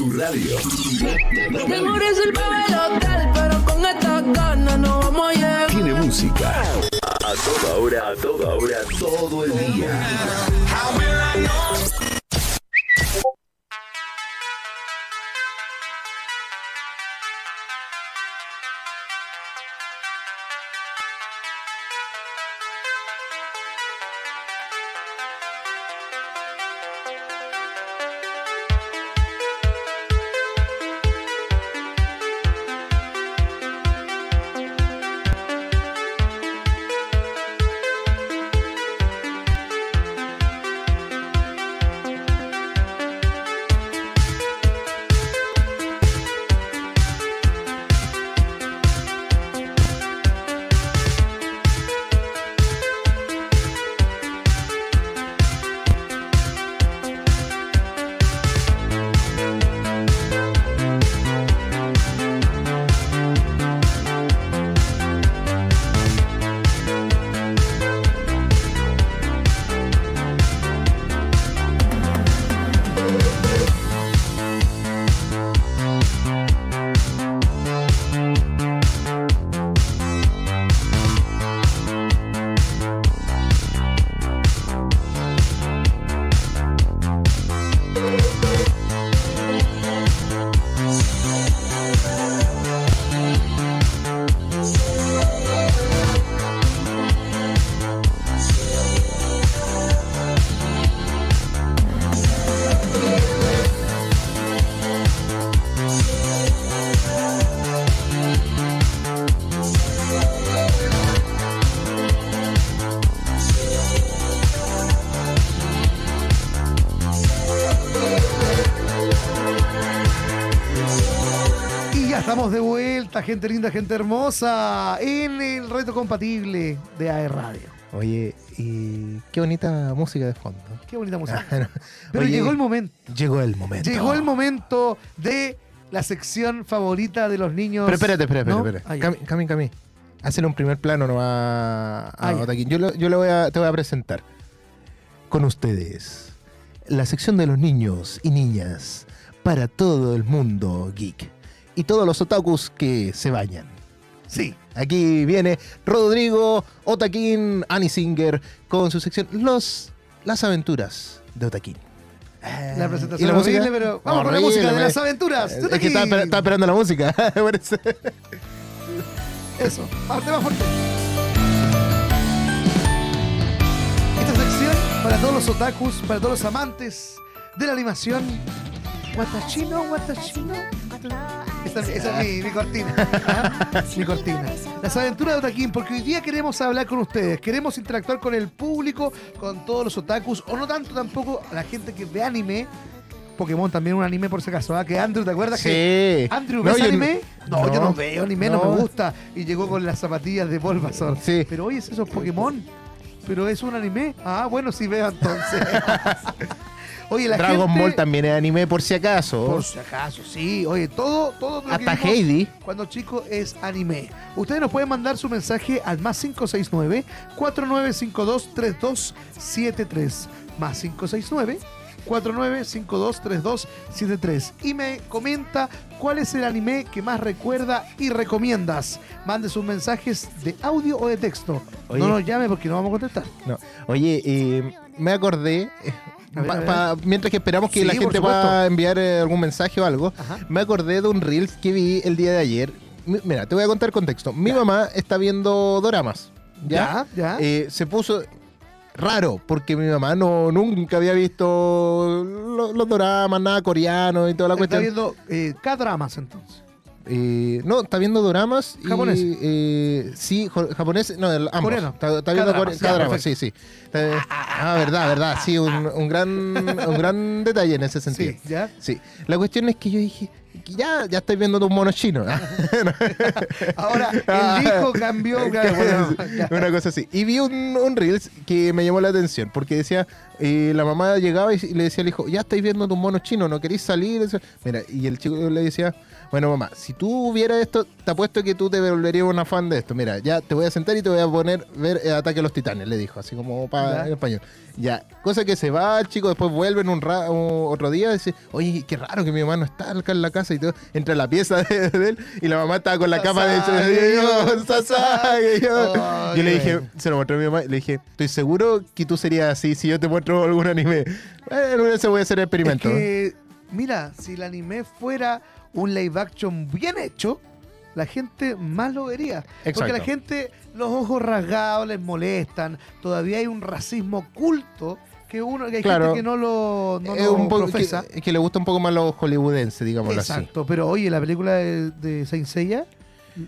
tu radio. Mejor es el el hotel, pero con estas ganas no vamos a llegar. Tiene música. A toda hora, a toda hora, todo el día. Gente linda, gente hermosa, en el reto compatible de AE Radio. Oye, y qué bonita música de fondo. Qué bonita música. Pero llegó el momento. Llegó el momento. Llegó el momento de la sección favorita de los niños. Pero espérate, espérate, espérate. Ah, Cami, Cami, Cami. Hazle un primer plano no a, a ah, Yo, yo le voy a, te voy a presentar con ustedes la sección de los niños y niñas para todo el mundo geek y todos los otakus que se bañan. Sí, aquí viene Rodrigo Otakin Anisinger con su sección Los Las aventuras de Otakin. La presentación ¿Y la música? pero vamos con la música de las aventuras. Es que estaba, esperando la música. Eso, parte más fuerte. Esta sección para todos los otakus, para todos los amantes de la animación. Watachino, Watachino. Esa, es mi, cortina. ¿ah? mi cortina. Las aventuras de Otaquín, porque hoy día queremos hablar con ustedes, queremos interactuar con el público, con todos los otakus, o no tanto tampoco la gente que ve anime. Pokémon también un anime por si acaso, ¿ah? Que Andrew, ¿te acuerdas? Sí. Que Andrew, ¿ves anime? No, yo no veo anime, no. me gusta. Y llegó con las zapatillas de Bulbasaur. Sí. Pero oye, es eso Pokémon. Pero es un anime. Ah, bueno, sí veo entonces. Oye, la Dragon Ball también es anime por si acaso. Por si acaso, sí. Oye, todo, todo lo Hasta Heidi. Cuando chico es anime. Ustedes nos pueden mandar su mensaje al más 569 4952 3273. Más 569 49523273 y me comenta cuál es el anime que más recuerda y recomiendas. Mande sus mensajes de audio o de texto. no nos llame porque no vamos a contestar. No. Oye, eh, me acordé, mientras que esperamos que la gente pueda enviar eh, algún mensaje o algo, me acordé de un Reels que vi el día de ayer. mira, te voy a contar el contexto. Mi mamá está viendo doramas. ¿Ya? ¿Ya? Eh, se puso raro, porque mi mamá no nunca había visto los, doramas, nada coreano y toda la cuestión. Está viendo eh, K-dramas entonces. Eh, no, está viendo doramas. ¿Japonés? Eh, sí, japonés. No, ambos. Coreano. Está, viendo cada drama, sí, sí. ah, verdad, verdad. Sí, un, gran, un gran detalle en ese sentido. Sí, ¿ya? Sí. La cuestión es que yo dije, Ya, ya estáis viendo tus monos chinos. Ahora, el hijo cambió. claro, bueno, ya. Una cosa así. Y vi un, un Reels que me llamó la atención porque decía, eh, la mamá llegaba y le decía al hijo, ya estáis viendo tus monos chinos, ¿no queréis salir? Mira, y el chico le decía, bueno mamá, si tú vieras esto, te apuesto que tú te volverías una fan de esto. Mira, ya te voy a sentar y te voy a poner ver eh, Ataque a los Titanes, le dijo, así como para en español. Ya, cosa que se va el chico, después vuelve en un ra- otro día y dice, oye, qué raro que mi mamá no está acá en la casa y todo. Entra a la pieza de, de él y la mamá estaba con la capa de yo, yo. Le dije, se lo mostré a mi mamá, le dije, estoy seguro que tú serías así si yo te muestro algún anime. Bueno, se voy a hacer Es experimento. que, mira, si el anime fuera un live action bien hecho, la gente más lo vería. Porque la gente, los ojos rasgados les molestan. Todavía hay un racismo oculto que uno que hay Claro. gente que no lo, no es lo un poco profesa. que, que le gusta un poco más los hollywoodenses, digámoslo así. Exacto, pero oye, la película de, de Saint Seiya,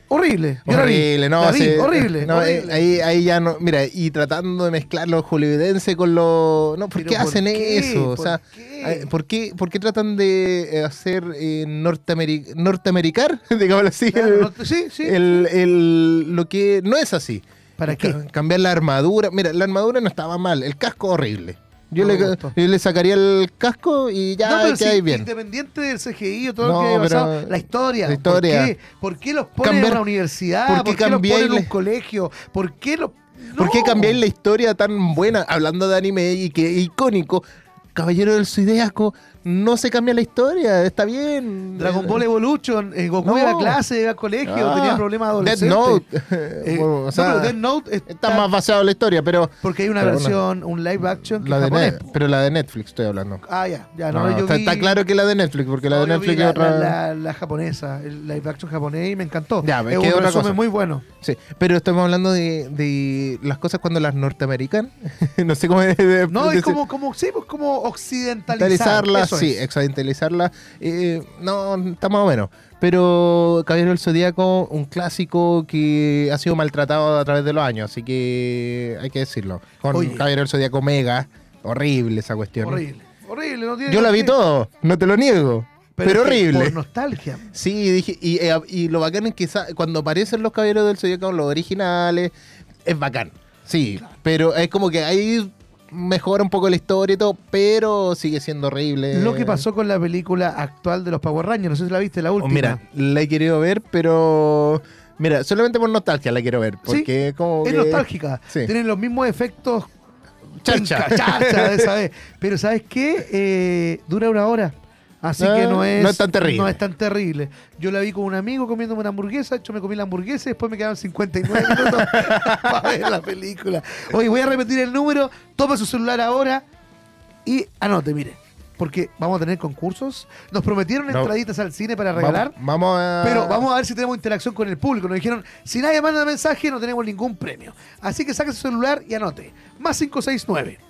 horrible. Yo la vi. Horrible, no, La vi, sí, horrible. no, eh, horrible. ahí, ahí ya no, mira, y tratando de mezclar los hollywoodenses con los... No, ¿por Pero qué hacen qué? eso? O ¿Por sea, qué? ¿por qué, por qué tratan de eh, hacer eh, norteameri- norteamericar, digámoslo así, Claro, el- no- sí, sí. el, el- lo que no es así. ¿Para qué? Cambiar la armadura. Mira, la armadura no estaba mal. El casco horrible. Yo, No le, yo le sacaría el casco y ya no, pero bien. independiente del CGI o todo No, lo que haya pasado, la historia. la historia. ¿Por qué? ¿Por qué los ponen Cambiar- en una universidad? ¿por ¿Por qué qué, los ponen en un colegio? ¿Por qué los.? ¿Por qué cambiáis la historia tan buena, hablando de anime y que icónico? Caballero del Zodiaco, no se cambia la historia, está bien. Dragon Ball Evolution, eh, Goku No. iba a clase, iba a colegio, Ah, tenía problemas adolescentes. Note. Eh, Bueno, o no, sea, pero Death Note está está- más basado en la historia, pero. Porque hay una versión, un live action que La es de japonés. Pero la de Netflix estoy hablando. Ah, ya, ya, no, No, yo está, vi- está claro que la de Netflix, porque la no, de Netflix es la, otra. la- la- la japonesa, el live action japonés y me encantó. Ya, es que un resumen muy bueno. Sí, pero estamos hablando de, de las cosas cuando las norteamericanas, no sé cómo es de- No, es como, como, sí, pues como occidentalizar. Eso sí, es. occidentalizarla, eh, no, está más o menos. Pero Caballero del Zodíaco, un clásico que ha sido maltratado a través de los años, así que hay que decirlo. Con Oye. Caballero del Zodíaco Mega, horrible esa cuestión. Horrible. Horrible, no tiene Yo la vi todo, no te lo niego, pero, horrible. Por nostalgia. Sí, dije, y, eh, y lo bacán es que cuando aparecen los caballeros del Zodíaco, los originales, es bacán. Sí, pero es como que ahí mejora un poco la historia y todo, pero sigue siendo horrible. Lo que pasó con la película actual de los Power Rangers, no sé si la viste, la Oh, última. mira, la he querido ver, pero. Mira, solamente por nostalgia la quiero ver. Porque como. es que- nostálgica. Sí. Tienen los mismos efectos Charcha. charcha esa vez. Pero ¿sabes qué? Eh, dura una hora. Así que no es, no es tan terrible. no es tan terrible. Yo la vi con un amigo comiéndome una hamburguesa, yo me comí la hamburguesa y después me quedaron 59 minutos para ver la película. Oye, voy a repetir el número, toma su celular ahora y anote, mire. Porque vamos a tener concursos. Nos prometieron No. entraditas al cine para regalar. Vamos, vamos a. Pero vamos a ver si tenemos interacción con el público. Nos dijeron, si nadie manda mensaje, no tenemos ningún premio. Así que saque su celular y anote. Más 569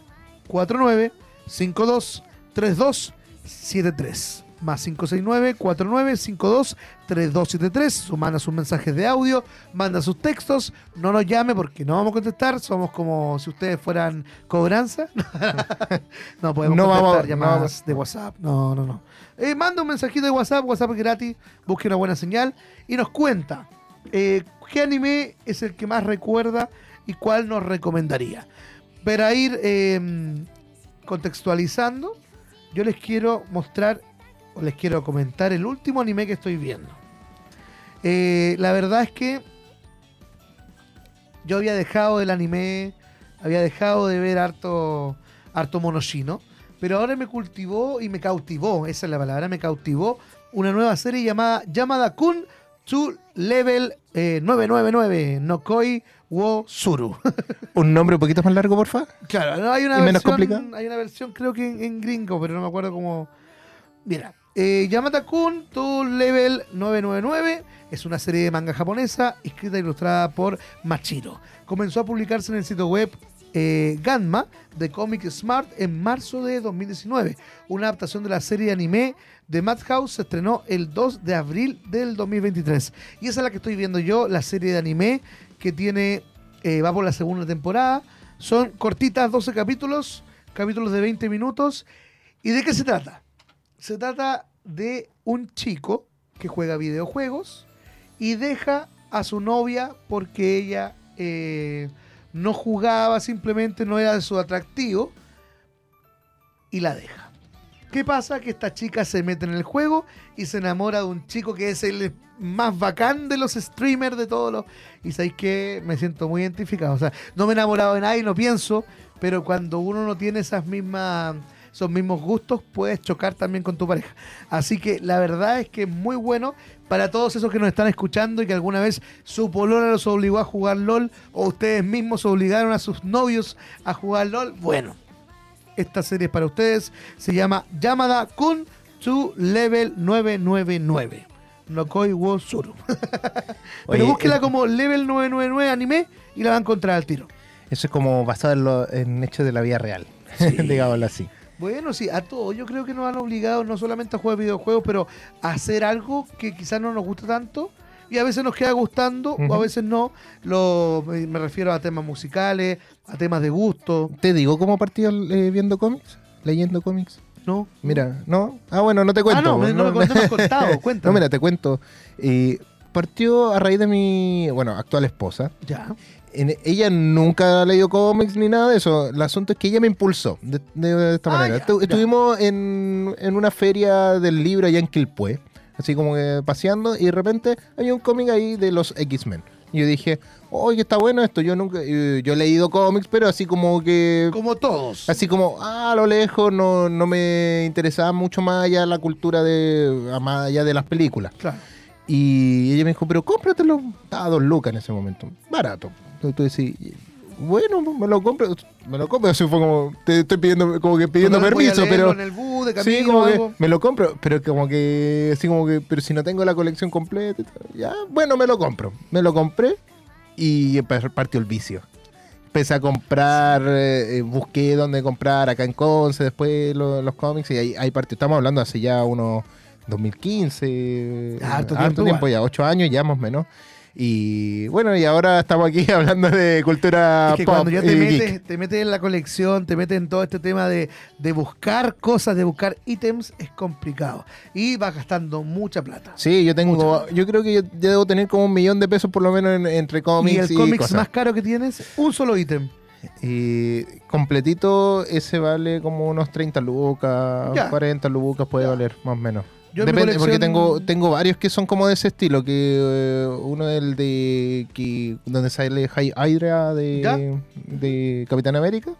49 52 32 73. Más 569 49 52 3273. Manda sus mensajes de audio, manda sus textos. No nos llame porque no vamos a contestar. Somos como si ustedes fueran cobranza. no podemos No contestar vamos- no llamadas vamos. de WhatsApp. No, no, no. Eh, manda un mensajito de WhatsApp, WhatsApp es gratis, busque una buena señal y nos cuenta eh, qué anime es el que más recuerda y cuál nos recomendaría. Para ir eh, contextualizando, yo les quiero mostrar o les quiero comentar el último anime que estoy viendo. Eh, la verdad es que yo había dejado el anime, había dejado de ver harto, harto monoshino, pero ahora me cultivó y me cautivó, esa es la palabra, me cautivó una nueva serie llamada Yamada Kun to Level eh, 999, Nokoi wo Suru. Un nombre un poquito más largo, porfa. Claro, no, hay una ¿Y menos versión, complicado? hay una versión creo que en, en gringo, pero no me acuerdo cómo. Mira, eh, Yamata Kun to Level 999 es una serie de manga japonesa escrita e ilustrada por Machiro. Comenzó a publicarse en el sitio web eh, Ganma de Comic Smart en marzo de 2019. Una adaptación de la serie de anime de Madhouse se estrenó el 2 de abril del 2023. Y esa es la que estoy viendo yo, la serie de anime que tiene eh, va por la segunda temporada. Son cortitas, 12 capítulos, capítulos de 20 minutos. ¿Y de qué se trata? Se trata de un chico que juega videojuegos y deja a su novia porque ella eh, no jugaba, simplemente no era de su atractivo y la deja. ¿Qué pasa? Que esta chica se mete en el juego y se enamora de un chico que es el más bacán de los streamers de todos los... Y sabéis que me siento muy identificado. O sea, no me he enamorado de nadie, no pienso, pero cuando uno no tiene esas mismas esos mismos gustos, puedes chocar también con tu pareja. Así que la verdad es que es muy bueno para todos esos que nos están escuchando y que alguna vez su polola los obligó a jugar LOL o ustedes mismos obligaron a sus novios a jugar LOL. Bueno, esta serie es para ustedes. Se llama Llamada Kun to Level 999. Nokoi wo Suru. Pero búsquela como Level 999 anime y la va a encontrar al tiro. Eso es como basado en, lo- en hechos de la vida real, digámoslo así. Bueno, sí, a todos. Yo creo que nos han obligado no solamente a jugar videojuegos, pero a hacer algo que quizás no nos gusta tanto. Y a veces nos queda gustando o a veces no. Lo, me refiero a temas musicales, a temas de gusto. ¿Te digo cómo partió eh, viendo cómics? ¿Leyendo cómics? ¿No? Mira, no. Ah, bueno, no te cuento. Ah, no, me- no me, no me has contado. Cuéntame. No, mira, te cuento. Eh, partió a raíz de mi, bueno, actual esposa. Ya. En- ella nunca ha leído cómics ni nada de eso. El asunto es que ella me impulsó de, de- de esta Ah, manera. ya, Estu- ya. Estuvimos en, en una feria del libro allá en Quilpué, así como que paseando, y de repente había un cómic ahí de los X-Men. Y yo dije, oye, está bueno esto. Yo nunca, eh, yo he leído cómics, pero así como que Como todos. Así como, ah, a lo lejos, no, no me interesaba mucho más allá la cultura de, más allá de las películas. Claro. Y ella me dijo, pero cómpratelo. Estaba a dos lucas en ese momento. Barato. Entonces tú decís, bueno, me lo compro. Me lo compro. Así fue como, te estoy pidiendo, como que pidiendo a permiso, pero... En el bus, de camino, Sí, como que me lo compro, pero como que, así como que, pero si no tengo la colección completa, ya, bueno, me lo compro. Me lo compré y partió el vicio. Empecé a comprar, eh, eh, busqué dónde comprar acá en Conce, después lo- los cómics y ahí, ahí partió. Estamos hablando hace ya unos 2015, Ya, harto eh, tiempo igual. ya, ocho años ya más o menos. Y bueno, y ahora estamos aquí hablando de cultura Es que pop cuando ya te metes, te metes en la colección, te metes en todo este tema de, de buscar cosas, de buscar ítems, es complicado. Y vas gastando mucha plata. Sí, yo tengo, yo creo que yo ya debo tener como un millón de pesos por lo menos en- entre y cómics el y, cómics cosas. más caro que tienes, un solo ítem. Y completito ese vale como unos 30 lucas, Ya. 40 lucas puede Ya. valer más o menos. Yo Depende, porque colección- tengo, tengo varios que son como de ese estilo, que eh, uno es el de que, donde sale High Hydra de, de Capitán América,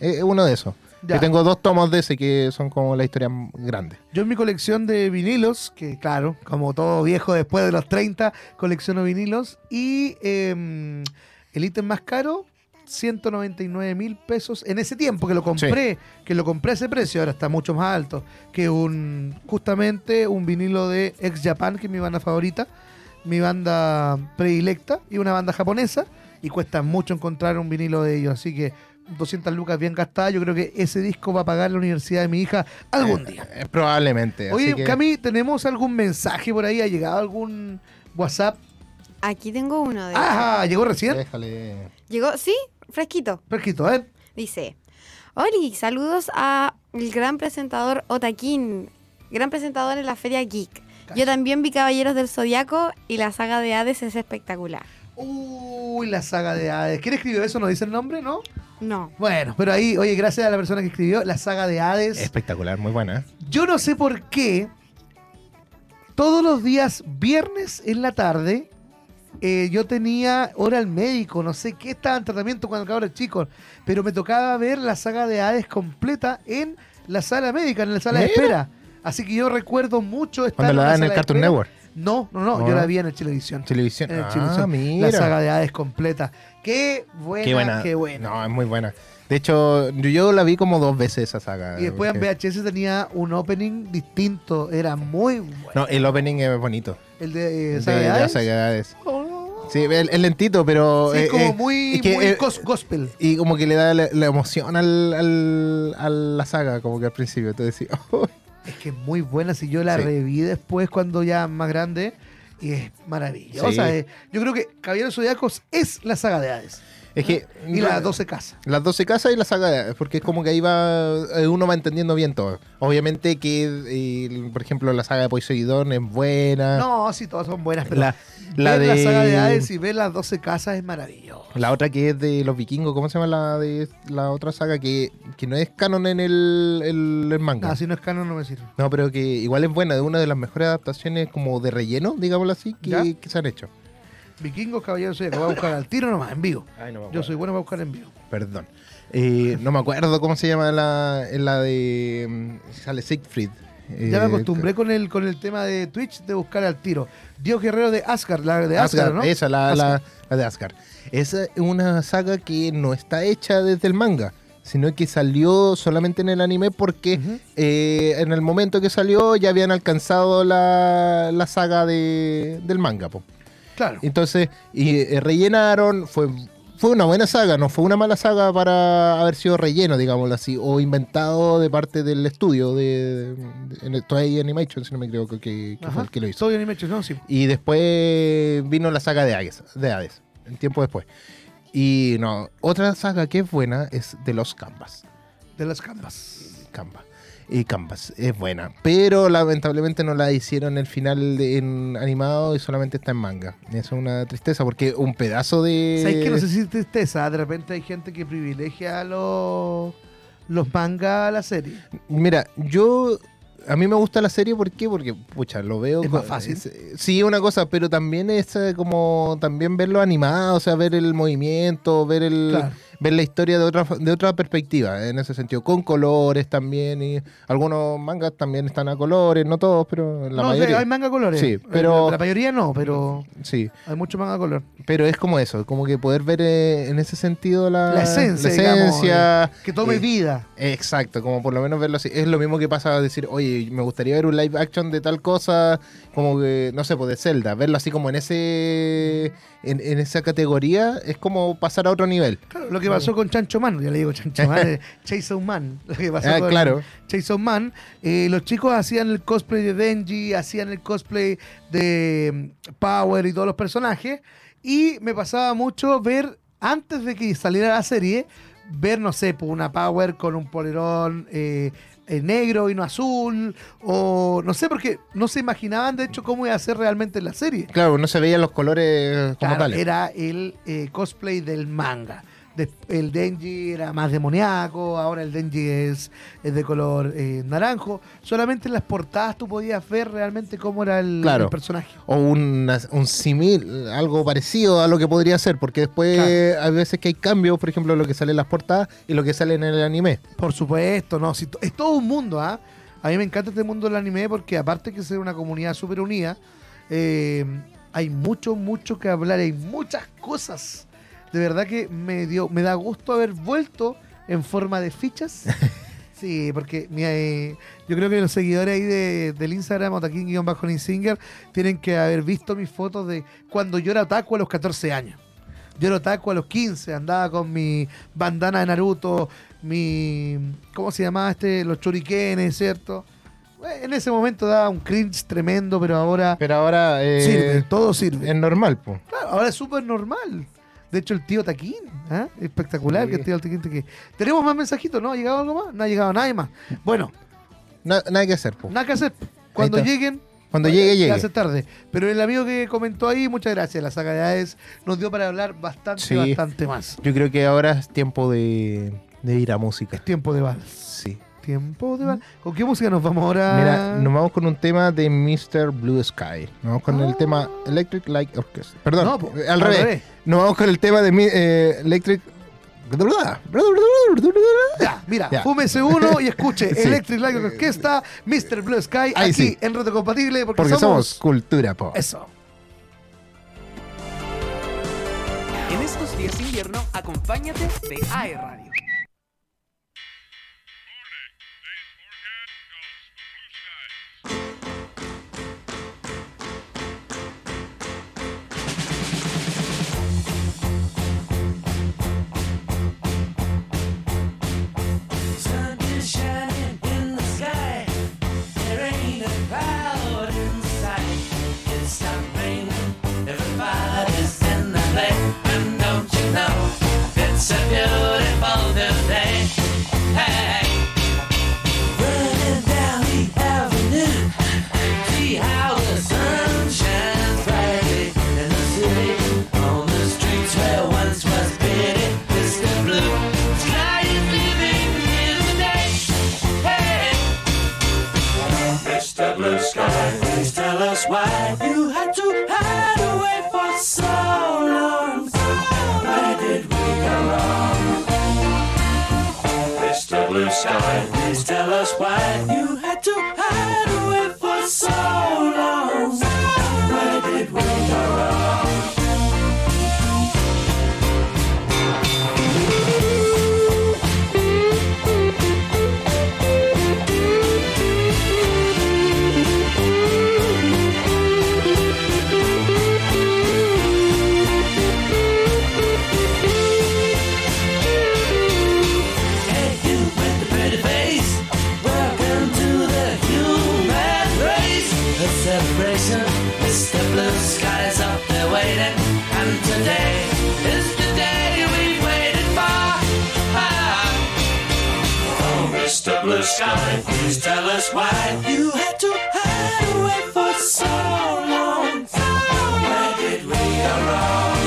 es es uno de esos. Yo tengo dos tomos de ese que son como la historia grande. Yo en mi colección de vinilos, que claro, como todo viejo después de los 30, colecciono vinilos. Y em, el ítem más caro, 199 mil pesos en ese tiempo que lo compré, que lo compré a ese precio, ahora está mucho más alto que un justamente un vinilo de Ex Japan, que es mi banda favorita, mi banda predilecta y una banda japonesa y cuesta mucho encontrar un vinilo de ellos, así que 200 lucas bien gastadas, yo creo que ese disco va a pagar la universidad de mi hija algún día. Eh, probablemente. así Oye, que- Cami, ¿tenemos algún mensaje por ahí? ¿Ha llegado algún WhatsApp? Aquí tengo uno de ¡Ajá! ¿Llegó recién? Déjale. Llegó, sí, fresquito. Fresquito, ¿eh? Dice, Oli, saludos a el gran presentador Otakin, gran presentador en la Feria Geek. Yo también vi Caballeros del Zodiaco y la saga de Hades es espectacular. Uy, la saga de Hades. ¿Quién escribió eso? ¿No dice el nombre, no? No. Bueno, pero ahí, oye, gracias a la persona que escribió la saga de Hades. Espectacular, muy buena. Yo no sé por qué todos los días viernes en la tarde eh, yo tenía hora al médico, no sé qué estaba en tratamiento cuando cabros chicos, pero me tocaba ver la saga de Hades completa en la sala médica, en la sala de espera. Así que yo recuerdo mucho estar Cuando la dan en el Cartoon. Network. No, no, no, yo la vi en el Televisión. Televisión. En el Ah, Chilevisión. mira. La saga de Hades completa. Qué buena, Qué buena. qué buena. No, es muy buena. De hecho, yo- la vi como dos veces esa saga. y después en porque- VHS tenía un opening distinto, era muy bueno. No, el opening es bonito. El de, eh, de de la Hades. saga de Hades. Oh. Sí, es lentito, pero. Sí, es eh, como eh, muy, es que, muy eh, gos- gospel. Y como que le da la, la emoción al, al- a la saga, como que al principio. Tú decís, "Oh". Es que es muy buena. Si yo la Sí. reví después cuando ya más grande y es maravillosa. Sí. Yo creo que Caballeros Zodiacos es la saga de Hades. Es que. Y las 12 casas. Las 12 casas y la saga porque es como que ahí va. eh, Uno va entendiendo bien todo. Obviamente que, eh, por ejemplo, la saga de Poseidón es buena. No, sí, todas son buenas, pero la, la de. la saga de Hades y ver las 12 casas es maravilloso. La otra que es de los vikingos, ¿cómo se llama la de la otra saga que, que no es canon en el, el- el manga? Ah, si no es canon no me sirve. No, pero que igual es buena, de una de las mejores adaptaciones como de relleno, digámoslo así, que, que se han hecho. Vikingos, caballeros, que voy a buscar al tiro nomás, en vivo. Yo soy bueno para buscar en vivo. Perdón. Eh, no me acuerdo cómo se llama la, la de... mm, Sale Siegfried. Ya me Eh, acostumbré con el, con el tema de Twitch de buscar al tiro. Dios Guerrero de Asgard, la de Asgard, Asgard, ¿no? Esa, la, Asgard. la- la de Asgard. Esa es una saga que no está hecha desde el manga, sino que salió solamente en el anime porque eh, en el momento que salió ya habían alcanzado la, la saga de, del manga. po. Claro. Entonces, y, eh, rellenaron, fue, fue una buena saga, no fue una mala saga para haber sido relleno, digámoslo así, o inventado de parte del estudio de, de, en Toei Animation, si no me equivoco, que, que fue el que lo hizo. Soy Animation, no, sí. Y después vino la saga de Hades, de Hades, un tiempo después. Y no, otra saga que es buena es de los Canvas. De las canvas. Canvas. Y Canvas es buena, pero lamentablemente no la hicieron el final de- en animado y solamente está en manga. Eso es una tristeza porque un pedazo de. ¿Sabes qué? No sé si es tristeza. De repente hay gente que privilegia los, los mangas a la serie. Mira, yo. A mí me gusta la serie, ¿por qué? Porque, pucha, lo veo... Es más fácil. es- sí, una cosa, pero también es eh, como... También verlo animado, o sea, ver el movimiento, ver el... Claro. Ver la historia de otra, de otra perspectiva, en ese sentido. Con colores también, y algunos mangas también están a colores, no todos, pero la no, mayoría. hay manga colores. Sí, Eh, pero- La, mayoría no, pero Sí, hay mucho manga color. pero es como eso, como que poder ver eh, en ese sentido la, La esencia, la digamos, esencia, Que tome eh, vida. Exacto, como por lo menos verlo así. Es lo mismo que pasa a decir, oye, me gustaría ver un live action de tal cosa, como que, no sé, pues de Zelda. Verlo así como en ese en, en esa categoría es como pasar a otro nivel. Claro, lo que pasó con Chancho Man, ya le digo Chancho Man, eh, Chainsaw Man. Lo que pasó Ah, con claro. Chainsaw Man, eh, los chicos hacían el cosplay de Denji, hacían el cosplay de mm, Power y todos los personajes. Y me pasaba mucho ver, antes de que saliera la serie, ver, no sé, pues, una Power con un polerón eh, eh, negro y no azul. O no sé, porque no se imaginaban, de hecho, cómo iba a ser realmente la serie. Claro, no se veían los colores como Claro, tales. Era el eh, cosplay del manga. De- el Denji era más demoníaco, ahora el Denji es, es de color eh, naranjo. Solamente en las portadas tú podías ver realmente cómo era el, Claro. el personaje. O una- un simil, algo parecido a lo que podría ser, porque después Claro. hay veces que hay cambios, por ejemplo, lo que sale en las portadas y lo que sale en el anime. Por supuesto, no, si es todo un mundo, ¿ah? A mí me encanta este mundo del anime porque aparte que ser una comunidad súper unida, eh, hay mucho, mucho que hablar, hay muchas cosas. De verdad que me dio, me da gusto haber vuelto en forma de fichas. Sí, porque mira, eh, yo creo que los seguidores ahí de, del Instagram, Otakin-Ninsinger, tienen que haber visto mis fotos de cuando yo era otaku a los 14 años. Yo era otaku a los 15, andaba con mi bandana de Naruto, mi. ¿Cómo se llamaba este? Los churikenes, ¿cierto? Bueno, En ese momento daba un cringe tremendo, pero ahora Pero ahora eh, sirve, todo sirve. es normal, pues. Claro, ahora es súper normal. De hecho, el tío Taquín, ¿ah? espectacular Sí. que el tío Taquín. Taquín. ¿Tenemos más mensajitos? ¿No ha llegado algo más? No ha llegado nadie más. Bueno, nada que hacer, nada que hacer. Cuando lleguen. Cuando llegue, llegue. hace tarde. Pero el amigo que comentó ahí, muchas gracias. La saga de Hades nos dio para hablar bastante, Sí. bastante más. Yo creo que ahora es tiempo de, de ir a música. Es tiempo de vals. Sí. Tiempo de. ¿Con qué música nos vamos ahora? Mira, nos vamos con un tema de Mr. Blue Sky. Nos vamos con Ah. el tema Electric Light Orchestra. Perdón, No, po, eh, al, revés. Nos vamos con el tema de mi- eh, Electric. Ya, mira, Ya. fúmese uno y escuche Sí. Electric Light Orchestra, Mr. Blue Sky, Ahí aquí sí. en Reto Compatible, porque, Porque somos, somos cultura pop. eso. En estos días de invierno, acompáñate de AE you had to hide away for so long. Where did we go wrong?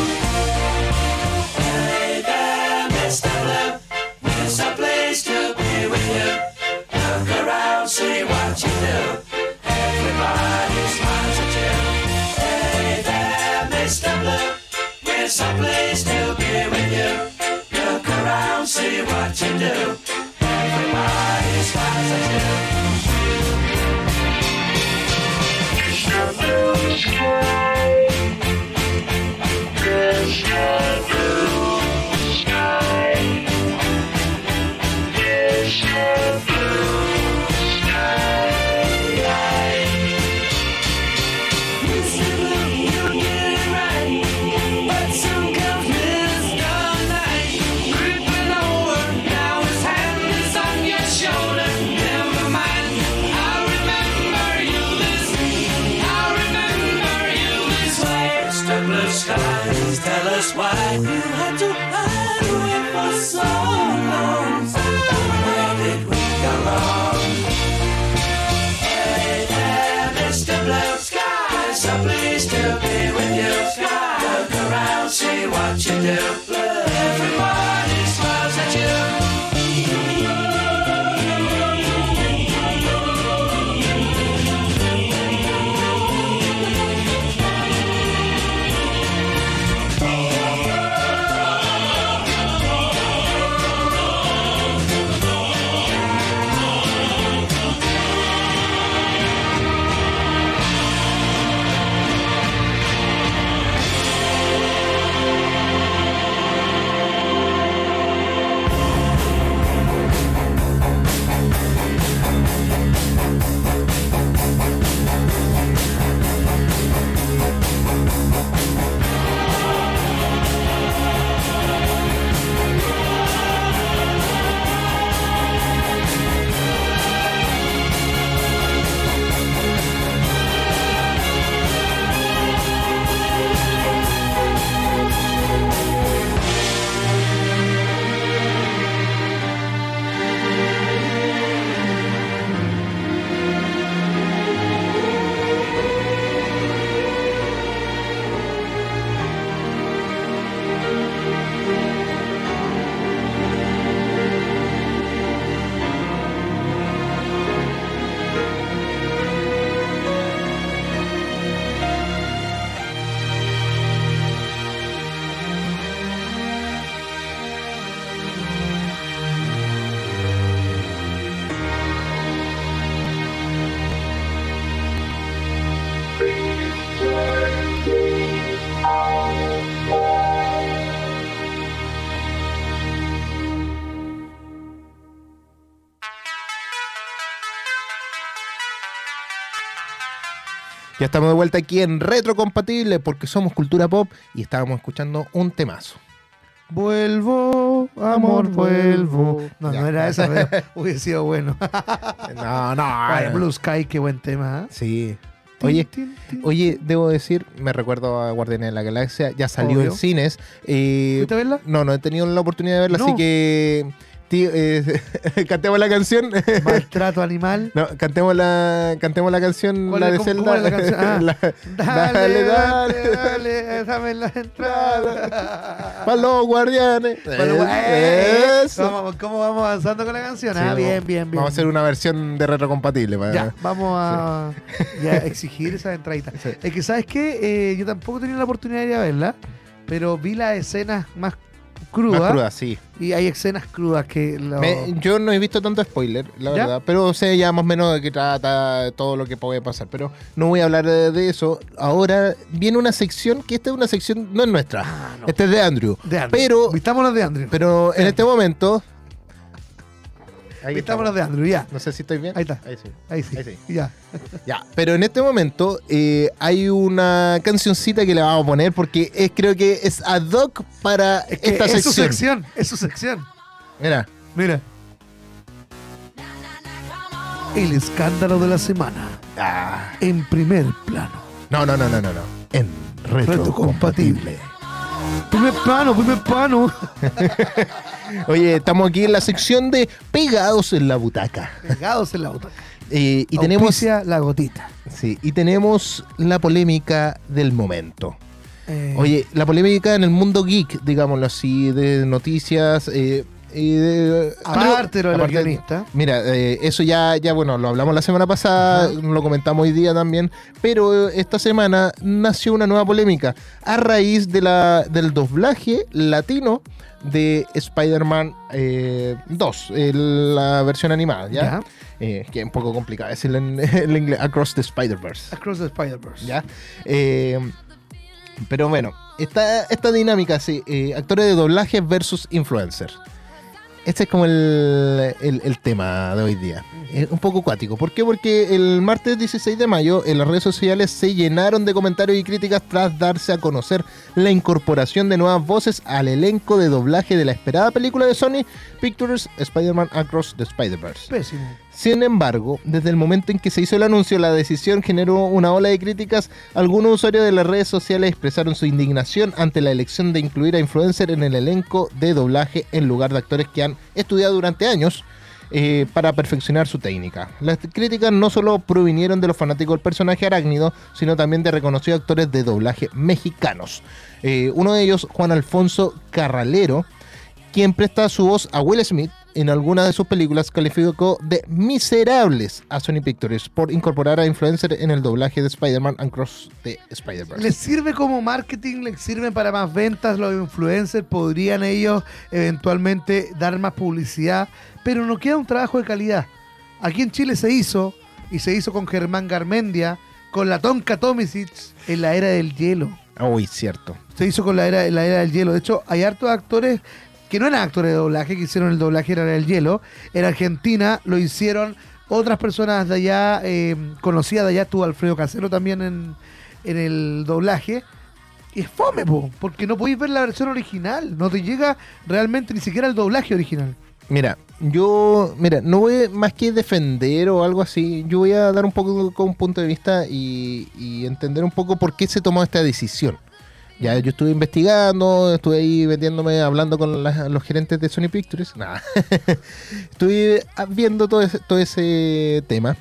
Hey there, Mr. Blue. It's a place to be with you. Look around, see what you do. Everybody smiles at you. Hey there, Mr. Blue. It's a place to be with you. Look around, see what you do. Everybody smiles at you. Mr. Look around, see what you do. Ya estamos de vuelta aquí en Retrocompatible porque somos cultura pop y estábamos escuchando un temazo. Vuelvo, amor, vuelvo. No, Ya. no era esa, pero hubiese sido bueno. No, no. Ay, Blue Sky, qué buen tema. ¿eh? Sí. Oye, oye, debo decir, me recuerdo a Guardianes de la Galaxia, ya salió Obvio. en cines. eh, ¿Fuiste a verla? No, no he tenido la oportunidad de verla, No. así que Tío, eh, cantemos la canción. Maltrato animal. No, cantemos la, cantemos la canción, ¿Cuál la de Zelda. la canción? Ah. La- dale, dale, dale, dame la entrada. Para los guardianes. Bueno, eh, Eso. ¿Cómo, cómo vamos avanzando con la canción? Sí, ah, vamos- bien, bien, bien. Vamos a hacer una versión de retrocompatible. Para, Ya, vamos a ya, exigir esa entradita. Sí. Es que, ¿sabes qué? Eh, yo tampoco he tenido la oportunidad de ir a verla, pero vi las escenas más crudas. Más cruda, sí. Y hay escenas crudas que lo... Me- yo no he visto tanto spoiler, la ¿Ya? verdad, pero sé ya más o menos de qué trata todo lo que puede pasar. Pero no voy a hablar de, de eso. Ahora viene una sección que esta es una sección, no es nuestra, Ah, no. esta es de Andrew. De Andrew. Pero, Vistámonos de Andrew. pero en este momento. Ahí estamos. de Andrew, ya. No sé si estoy bien. Ahí está. Ahí sí. Ahí sí. Ahí sí. Ya. Ya, pero en este momento eh, hay una cancioncita que le vamos a poner porque es, creo que es ad hoc para Es que esta es su sección. sección. Es su sección. Mira, Mira. El escándalo de la semana. ah, En primer plano. no, no, no, no, no, no. En retrocompatible. Primer plano, primer plano. Oye, estamos aquí en la sección de pegados en la butaca. Pegados en la butaca. Eh, y tenemos Auspicia la gotita. sí, y tenemos la polémica del momento. Eh, Oye, la polémica en el mundo geek, digámoslo así, de noticias. Eh, y de- Aparte de los guionistas. Mira, eh, eso ya, ya, bueno, lo hablamos la semana pasada, lo comentamos hoy día también, pero eh, esta semana nació una nueva polémica a raíz de la, del doblaje latino de Spider-Man eh, 2, el- la versión animada, ¿ya? Eh, que es un poco complicado decirlo en, en inglés, Across the Spider-Verse. Across the Spider-Verse. ¿ya? Eh, pero bueno, esta, esta dinámica, sí, eh, actores de doblaje versus influencers. Este es como el, el- el tema de hoy día. Es un poco cuático. ¿Por qué? Porque el martes 16 de mayo en las redes sociales se llenaron de comentarios y críticas tras darse a conocer la incorporación de nuevas voces al elenco de doblaje de la esperada película de Sony Pictures Spider-Man Across the Spider-Verse. Pésimo. Sin embargo, desde el momento en que se hizo el anuncio, la decisión generó una ola de críticas. Algunos usuarios de las redes sociales expresaron su indignación ante la elección de incluir a influencers en el elenco de doblaje en lugar de actores que han estudiado durante años eh, para perfeccionar su técnica. Las críticas no solo provinieron de los fanáticos del personaje arácnido, sino también de reconocidos actores de doblaje mexicanos. Eh, uno de ellos, Juan Alfonso Carralero, quien presta su voz a Will Smith en alguna de sus películas, calificó de miserables a Sony Pictures por incorporar a influencer en el doblaje de Spider-Man Across the Spider-Verse. Les sirve como marketing, les sirven para más ventas, los influencers podrían ellos eventualmente dar más publicidad, pero no queda un trabajo de calidad. Aquí en Chile se hizo, y se hizo con Germán Garmendia, con la Tonka Tomisic en la era del hielo. Uy, cierto. Se hizo con la era, la era del hielo. De hecho, hay hartos actores que no eran actores de doblaje, que hicieron el doblaje era del hielo. En Argentina lo hicieron otras personas de allá, eh, conocidas de allá, estuvo Alfredo Casero también en, en el doblaje. Es fome, po, porque no podéis ver la versión original. No te llega realmente ni siquiera el doblaje original. Mira, yo, mira, no voy más que defender o algo así. Yo voy a dar un poco con un punto de vista y, y entender un poco por qué se tomó esta decisión. Ya, yo estuve investigando, estuve ahí metiéndome, hablando con la- los gerentes de Sony Pictures. Nada. estuve ah, viendo todo ese, todo ese tema.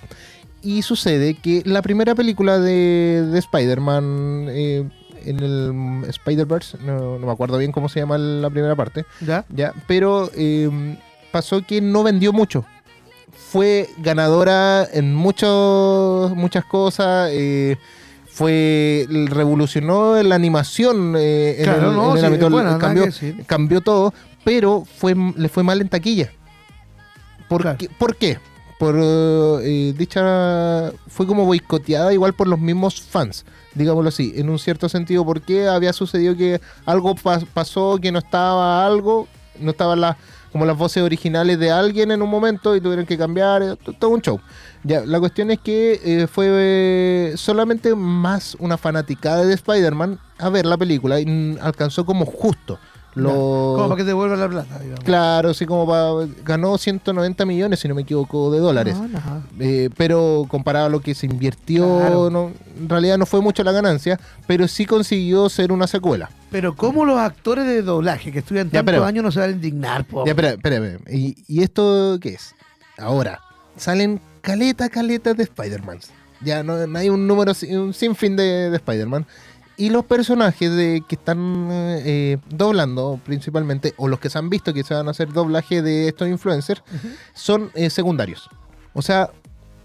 Y sucede que la primera película de, de Spider-Man eh, en el Spider-Verse, no, no me acuerdo bien cómo se llama la primera parte, ¿Ya? ya, pero eh, pasó que no vendió mucho. Fue ganadora en muchos, muchas cosas. eh, fue revolucionó la animación eh, en Claro, el, no, en el sí, ámbito- es buena, nada cambió, cambió todo, pero fue le fue mal en taquilla. ¿Por, Claro. qué, ¿por qué? Por eh, dicha fue como boicoteada igual por los mismos fans, digámoslo así, en un cierto sentido, porque había sucedido que algo pas- pasó, que no estaba algo, no estaban las como las voces originales de alguien en un momento y tuvieron que cambiar, eh, todo un show. Ya, la cuestión es que eh, fue eh, solamente más una fanaticada de Spider-Man a ver la película y alcanzó como justo Lo, Como para que te devuelvan la plata, digamos. Claro, así como para, ganó 190 millones, si no me equivoco, de dólares. No, no. Eh, pero comparado a lo que se invirtió, Claro. no- en realidad no fue mucho la ganancia, pero sí consiguió ser una secuela. Pero ¿cómo los actores de doblaje que estudian tantos años no se van a indignar, po? Ya, espera. ¿Y, y esto qué es? Ahora, salen caleta, caleta de Spider-Man. Ya no, hay un número, un sinfín de, de Spider-Man. Y los personajes de, que están eh, doblando principalmente, o los que se han visto que se van a hacer doblaje de estos influencers, son eh, secundarios. O sea,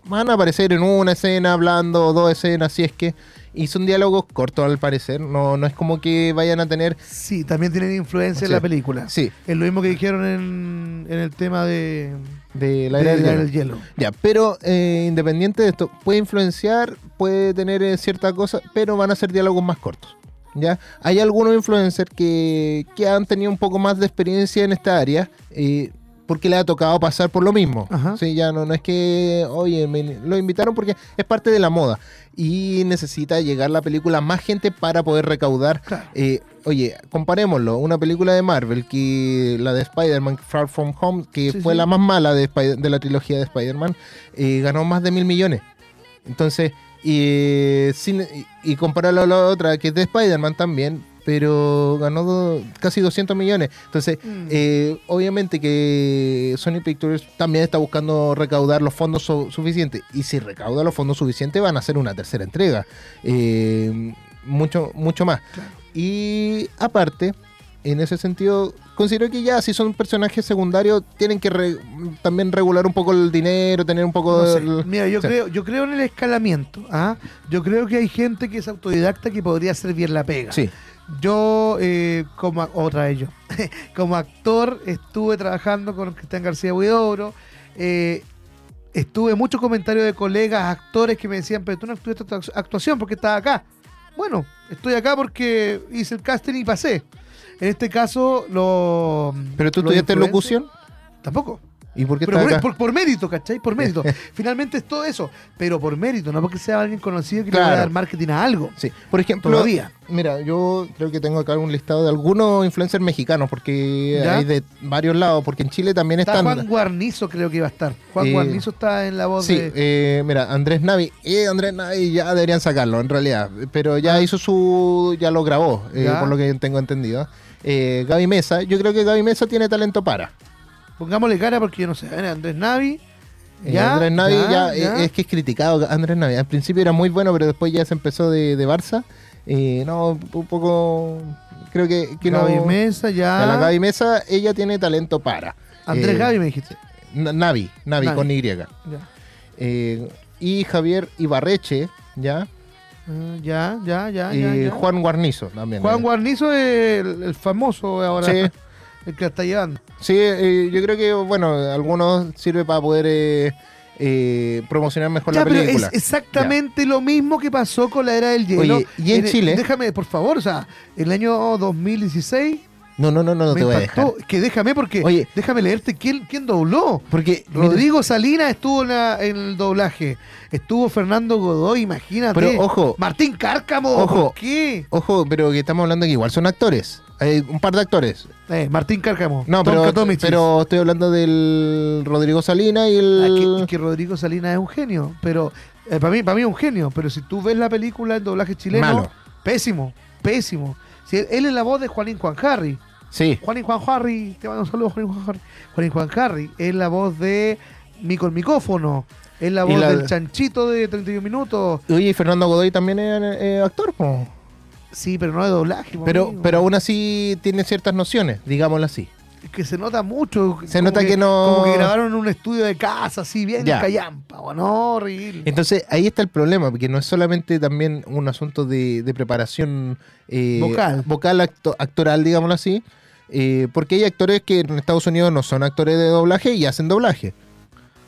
van a aparecer en una escena hablando, o dos escenas, si es que. Y son diálogos cortos al parecer. No, no es como que vayan a tener. Sí, también tienen influencia en la película. Sí, Es lo mismo que dijeron en, en el tema de, de la de era del la hielo. del hielo. Ya, pero eh, independiente de esto, puede influenciar, puede tener eh, cierta cosa, pero van a ser diálogos más cortos. ¿Ya? Hay algunos influencers que, que han tenido un poco más de experiencia en esta área, eh, porque le ha tocado pasar por lo mismo. Ajá. Sí, ya no, no es que, oye, me- lo invitaron porque es parte de la moda y necesita llegar la película a más gente para poder recaudar. Claro. Eh, oye, comparémoslo, una película de Marvel, que la de Spider-Man Far From Home, que Sí, fue sí. la más mala de, de la trilogía de Spider-Man, eh, ganó más de mil millones. Entonces, y, eh, sin- y, compararlo a la otra, que es de Spider-Man también, pero ganó do- casi 200 millones. Entonces, Mm. eh, obviamente que Sony Pictures también está buscando recaudar los fondos su- suficientes. Y si recauda los fondos suficientes, van a hacer una tercera entrega. Eh, mucho, mucho más. Y aparte, en ese sentido, considero que ya si son personajes secundarios, tienen que re- también regular un poco el dinero, tener un poco No sé. de... Mira, yo Sí. creo, yo creo en el escalamiento. ¿ah? Yo creo que hay gente que es autodidacta que podría hacer bien la pega. Sí, Yo, eh, como otra vez yo, como actor, estuve trabajando con Cristian García Huidobro. eh, estuve muchos comentarios de colegas, actores que me decían, pero tú no estudiaste actu- actuación porque estás acá. Bueno, estoy acá porque hice el casting y pasé. En este caso, lo. pero tú los estudiaste locución. Tampoco. ¿Y por qué Pero por, por- por mérito, ¿cachai? Por mérito. Finalmente es todo eso. Pero por mérito, no porque sea alguien conocido que le vaya a dar marketing a algo. Sí, por ejemplo, Todavía. mira, yo creo que tengo acá un listado de algunos influencers mexicanos, porque ¿Ya? hay de varios lados, porque en Chile también Está están... Juan Guarnizo, creo que iba a estar. Juan Eh, Guarnizo está en la voz Sí, de. eh, mira, Andrés Navi, eh, Andrés Navi ya deberían sacarlo en realidad, pero ya Ah. hizo su, ya lo grabó, eh, Ya. por lo que tengo entendido. Eh, Gaby Mesa, yo creo que Gaby Mesa tiene talento para. Pongámosle cara porque yo no sé. Andrés Navi. Eh, Ya, Andrés Navi ya, ya, ya. eh, es que es criticado Andrés Navi. Al principio era muy bueno, pero después ya se empezó de, de Barça. Eh, no, un poco, creo que, que Gaby no. Mesa, ya. A la Gaby Mesa, ella tiene talento para. Andrés Eh, Gaby me dijiste. Na- Navi, Navi, Navi. con Y. Ya. Eh, y Javier Ibarreche, ¿ya? Ah, ya, ya, ya, y ya, ya. Juan Guarnizo también. Juan. Guarnizo es el, el famoso ahora. Sí. El que la está llevando. Sí, eh, yo creo que, bueno, algunos sirve para poder eh, eh, promocionar mejor Ya, la pero es película. exactamente lo mismo que pasó con la era del hielo. Oye, y en Chile- Déjame, por favor, o sea, el año 2016 No, no, no, no, no me te voy a dejar. impactó. Que déjame porque, Oye. déjame leerte quién, quién dobló. Porque, mira, Rodrigo Salinas estuvo en, la- en el doblaje. Estuvo Fernando Godoy, imagínate. Pero, ojo. Martín Cárcamo. Ojo. ¿Por qué? ojo, pero que estamos hablando que igual son actores. Hay un par de actores. Eh, Martín Cárcamo. No, pero, estoy hablando del Rodrigo Salina y Ah, el... que, que Rodrigo Salinas es un genio. Pero eh, para mí, para mí es un genio. Pero si tú ves la película en doblaje chileno, Malo. pésimo, pésimo. Si él, él es la voz de Juanín Juan Harry. Sí, Juanín Juan Harry, te mando un saludo, Juanín Juan Harry. Juanín Juan Harry es la voz de Mico el Micófono. Es la voz la- del chanchito de 31 minutos. oye, y Fernando Godoy también es eh, actor, po. Sí, pero no de doblaje. pero, amigo. pero aún así tiene ciertas nociones, digámoslo así. Es que se nota mucho. Se nota que no- Como que grabaron en un estudio de casa, así bien Ya. callampa, o no, horrible. Entonces ahí está el problema, porque no es solamente también un asunto de, de preparación eh, Vocal. acto- actoral, digámoslo así, eh, porque hay actores que en Estados Unidos no son actores de doblaje y hacen doblaje.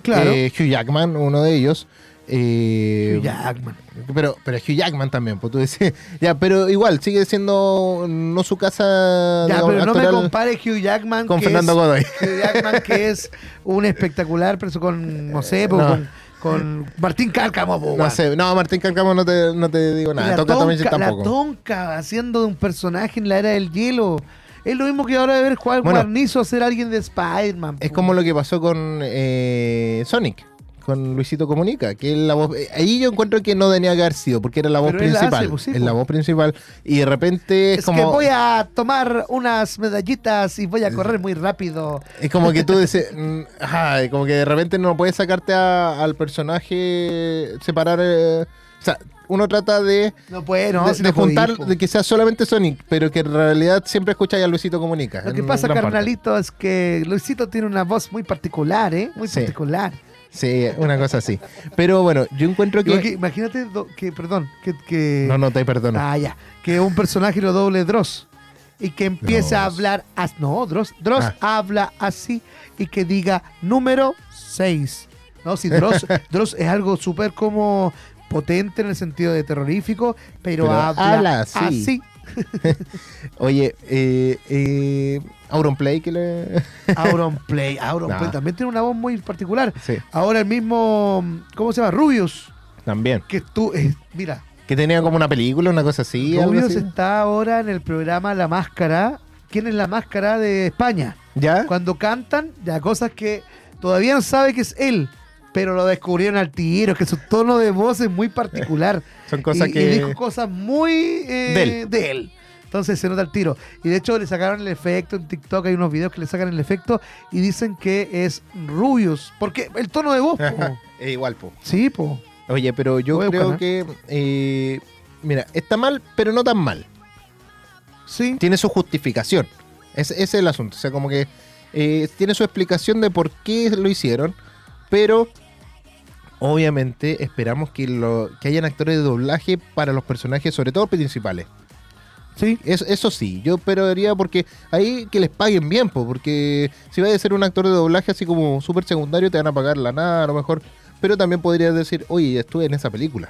claro. Eh, Hugh Jackman, uno de ellos. Eh, Hugh Jackman. Pero, pero Hugh Jackman también, pues tú decís. Ya, pero igual, sigue siendo no su casa Ya, digamos, pero no me compares Hugh Jackman con Fernando es, Godoy. Hugh Jackman que es un espectacular, pero con, no sé, pues, No. con, con Martín Cárcamo. po, No weón. sé, no, Martín Cárcamo no te, no te digo nada. la, también tonka, la tonka haciendo de un personaje en la era del hielo. Es lo mismo que ahora de ver Juan Bueno. Guarnizo ser alguien de Spider-Man. Es po. como lo que pasó con eh, Sonic, con Luisito Comunica, que es la voz. eh, Ahí yo encuentro que no tenía que haber sido, porque era la voz Pero principal. hace, pues, sí, es la pues. voz principal. Y de repente es, Es como. que voy a tomar unas medallitas y voy a correr muy rápido. Es como que tú dices. mm, ajá, como que de repente no puedes sacarte a- al personaje, separar. eh, o sea, uno trata de. No puede, no. de, de no juntar, de que sea solamente Sonic, pero que en realidad siempre escucháis a Luisito Comunica. Lo que pasa, parte. carnalito, es que Luisito tiene una voz muy particular, ¿eh? Muy Sí. particular. Sí, una cosa así. Pero bueno, yo encuentro que. que imagínate do- que, perdón, que, que No, no te perdono. ah, ya, que un personaje lo doble Dross y que empiece a hablar, as- no, Dross, Dross Ah. habla así y que diga número 6. No, si Dross, Dross es algo súper como potente en el sentido de terrorífico, pero, Pero habla, habla así. así. Oye, eh, eh, Auronplay que le. Auron Play, Auron Nah. Play también tiene una voz muy particular. sí, Ahora el mismo, ¿cómo se llama? Rubius, también. que tú, eh, mira, Que tenía como una película, una cosa así. Rubius así. está ahora en el programa La Máscara. ¿Quién es La Máscara de España? ¿Ya? Cuando cantan, ya cosas que todavía no sabe que es él, pero lo descubrieron al tiro, que su tono de voz es muy particular. Son cosas y, que. y dijo cosas muy eh, De él. Entonces se nota el tiro. Y de hecho le sacaron el efecto en TikTok, hay unos videos que le sacan el efecto y dicen que es Rubius. Porque el tono de voz, po. es igual, po. Sí, po. Oye, pero yo Voy creo buscar, que. eh, mira, está mal, pero no tan mal. Sí. Tiene su justificación. Ese, ese es el asunto. O sea, como que eh, tiene su explicación de por qué lo hicieron, pero obviamente esperamos que, lo, que hayan actores de doblaje para los personajes, sobre todo principales. Sí. Eso, eso sí, yo esperaría porque ahí que les paguen bien, po, porque si vas a ser un actor de doblaje así como súper secundario, te van a pagar la nada a lo mejor, pero también podrías decir, oye, estuve en esa película.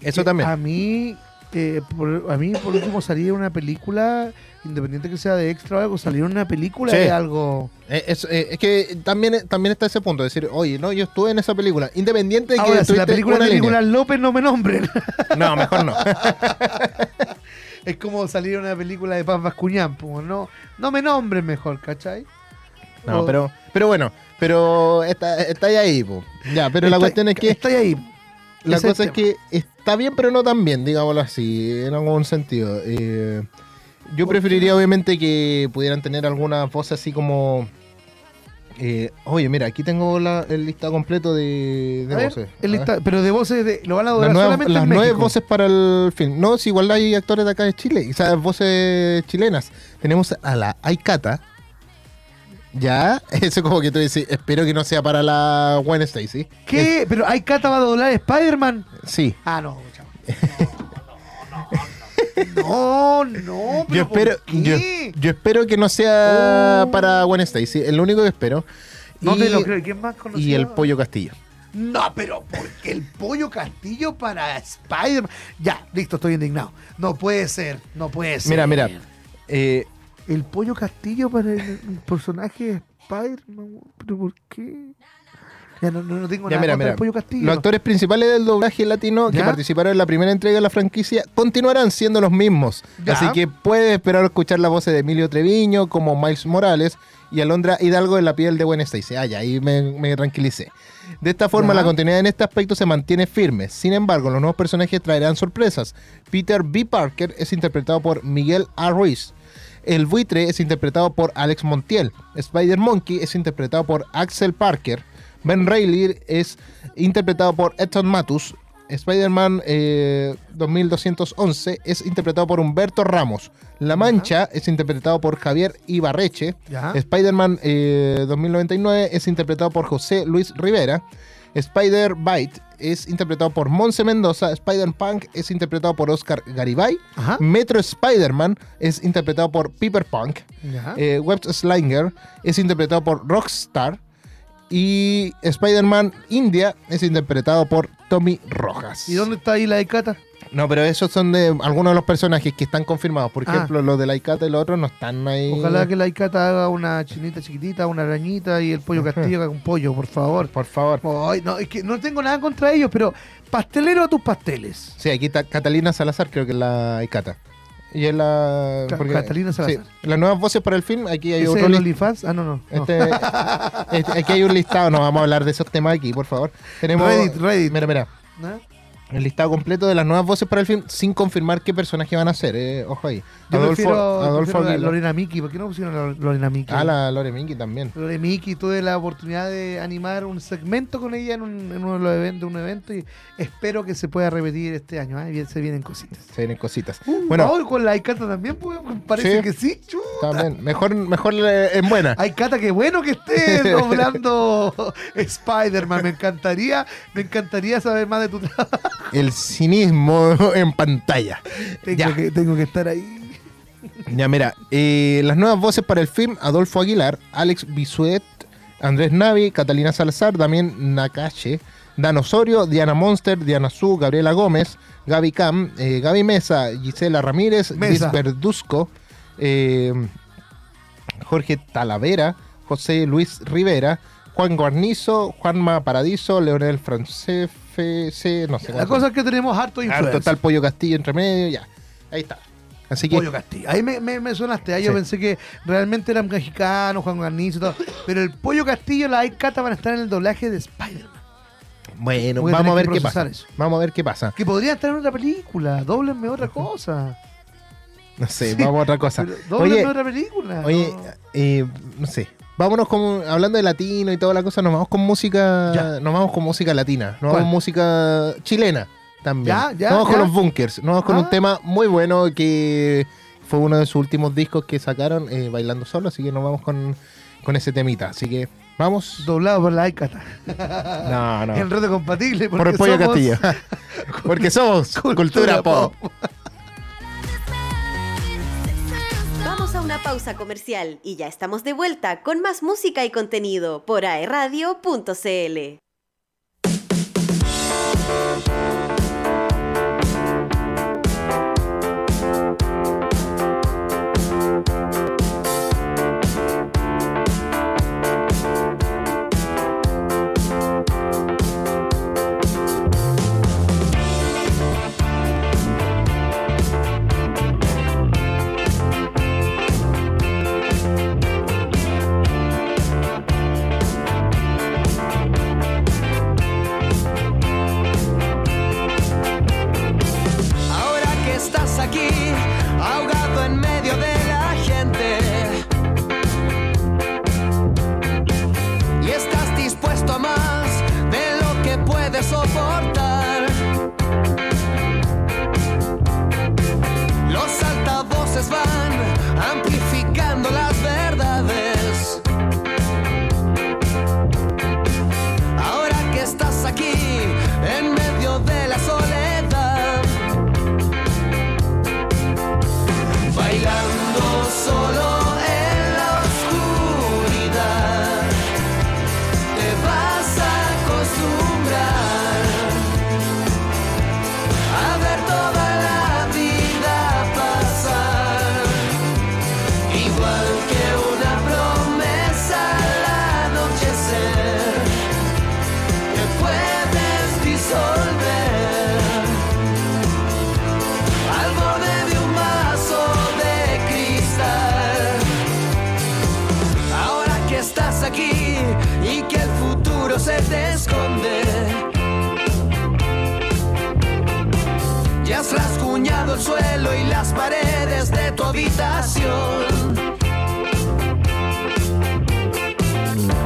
Eso también. A mí, eh, por, a mí por último salir una película, independiente que sea de extra o algo, salir una película Sí. es algo... Eh, es, eh, es que también, también está ese punto, decir, oye, no, yo estuve en esa película, independiente de que Ahora, si la película de. Nicolás López no me nombren. No, mejor no. es como salir una película de Paz Bascuñán, po, no, no me nombren mejor, ¿cachai? No, O- pero, pero bueno, pero está, está ahí, po. Ya, pero la cuestión es que Estoy ahí. La cosa es que está bien, pero no tan bien, digámoslo así, en algún sentido. Eh, yo preferiría, obviamente, que pudieran tener alguna voz así como. eh, oye, mira, aquí tengo la- el listado completo de, de A ver, voces. el lista- pero de voces de, lo van a Las, doblar nuevas, solamente las en nueve voces para el film. No, si igual hay actores de acá de Chile, o sea, voces chilenas. Tenemos a la Aikata. Ya, eso como que tú dices, espero que no sea para la Gwen Stacy. ¿Qué? ¿Pero hay Cata va a doblar Spider-Man? Sí. Ah, no, chao. No, no, no. Yo pero ¿por espero, qué? yo, yo espero que no sea Oh. para Gwen Stacy, es lo único que espero. No y, te lo creo. ¿Quién más conocido? y el Pollo Castillo. No, pero porque el pollo castillo para Spider-Man. Ya, listo, estoy indignado. No puede ser, no puede ser. Mira, mira. eh, El pollo castillo para el, el personaje de Spider-Man. ¿Pero por qué? Ya no, no, no tengo ya nada mira, mira. el pollo castillo. Los actores principales del doblaje latino que participaron en la primera entrega de la franquicia continuarán siendo los mismos. ¿Ya? Así que puedes esperar escuchar la voz de Emilio Treviño como Miles Morales y Alondra Hidalgo en la piel de Gwen Stacy. Ah, ya, ahí me, me tranquilicé. De esta forma, ¿Ya? la continuidad en este aspecto se mantiene firme. Sin embargo, los nuevos personajes traerán sorpresas. Peter B. Parker es interpretado por Miguel A. Ruiz. El buitre es interpretado por Alex Montiel. Spider Monkey es interpretado por Axel Parker. Ben Reilly es interpretado por Edson Matus. Spider-Man eh, 2211 es interpretado por Humberto Ramos. La Mancha es interpretado por Javier Ibarreche. Spider-Man eh, 2099 es interpretado por José Luis Rivera. Spider-Bite es interpretado por Monse Mendoza. Spider-Punk es interpretado por Oscar Garibay. Ajá. Metro Spider-Man es interpretado por Piper Punk. Eh, Web Slinger es interpretado por Rockstar. Y Spider-Man India es interpretado por Tommy Rojas. ¿Y dónde está ahí la de Cata? No, pero esos son de algunos de los personajes que están confirmados. Por Ah. ejemplo, los de la Icata y los otros no están ahí. Ojalá que la Icata haga una chinita chiquitita, una arañita y el pollo castillo haga un pollo, por favor. Por favor. Ay, no, es que no tengo nada contra ellos, pero pastelero a tus pasteles. Sí, aquí está Catalina Salazar, creo que es la Icata. Y es la... Ca- Catalina Salazar. sí, las nuevas voces para el film, aquí hay ¿Ese otro el OnlyFans? Ah, no, no. no. este, este- aquí hay un listado, no vamos a hablar de esos temas aquí, por favor. Tenemos, Reddit, Reddit. Mira, mira. El listado completo de las nuevas voces para el film sin confirmar qué personaje van a ser, eh, ojo ahí. Yo Adolfo, prefiero, Adolfo prefiero. Lorena Miki. ¿Por qué no pusieron a Lorena Miki? Ah, la Lore Minky también. Lorena Miki, tuve la oportunidad de animar un segmento con ella en, un, en uno de los eventos, un evento, y espero que se pueda repetir este año. ¿eh? Se vienen cositas. Se vienen cositas. Uh, bueno, ahora con la Aikata también, pues, parece Sí. que sí. También. Mejor, mejor eh, en buena. Aikata, qué bueno que esté doblando Spider-Man. Me encantaría, me encantaría saber más de tu trabajo. El cinismo en pantalla. Tengo Ya. que, tengo que estar ahí. Ya, mira, eh, las nuevas voces para el film, Adolfo Aguilar, Alex Bisuet, Andrés Navi, Catalina Salazar, Damián Nakache, Dan Osorio, Diana Monster, Diana Su, Gabriela Gómez, Gaby Cam, eh, Gaby Mesa, Gisela Ramírez, Mesa. Verduzco, eh, Jorge Talavera, José Luis Rivera, Juan Guarnizo, Juanma Paradiso, Leonel Francefe, no sé La cosa es que tenemos harto Harto, está el Pollo Castillo entre medio, ya. Ahí está. Así que Pollo Castillo. Ahí me, me, me sonaste. Ahí yo pensé que realmente eran mexicanos, Juan Garnizo y todo. Pero el Pollo Castillo la Aikata van a estar en el doblaje de Spider-Man. Bueno, Voy vamos a ver qué pasa. eso. Vamos a ver qué pasa. Que podría estar en otra película. Dóblenme otra cosa. No sé, Sí, vamos a otra cosa. Oye, otra película. oye, no. eh, no sé. Vámonos con, hablando de latino y toda la cosa, nos vamos con música, Ya. nos vamos con música latina, nos vamos con música chilena también. Ya, ya, nos vamos con los bunkers, nos vamos con Ah. un tema muy bueno que fue uno de sus últimos discos que sacaron, eh, Bailando Solo, así que nos vamos con, con ese temita. Así que vamos. Doblado por la Aikata. No, no. En reto compatible. Por el pollo somos Castillo. Porque somos cultura, pop. Vamos una pausa comercial y ya estamos de vuelta con más música y contenido por aeradio.cl.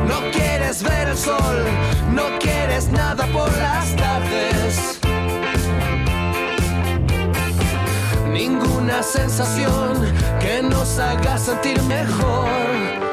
No quieres ver el sol, no quieres nada por las tardes. Ninguna sensación que nos haga sentir mejor.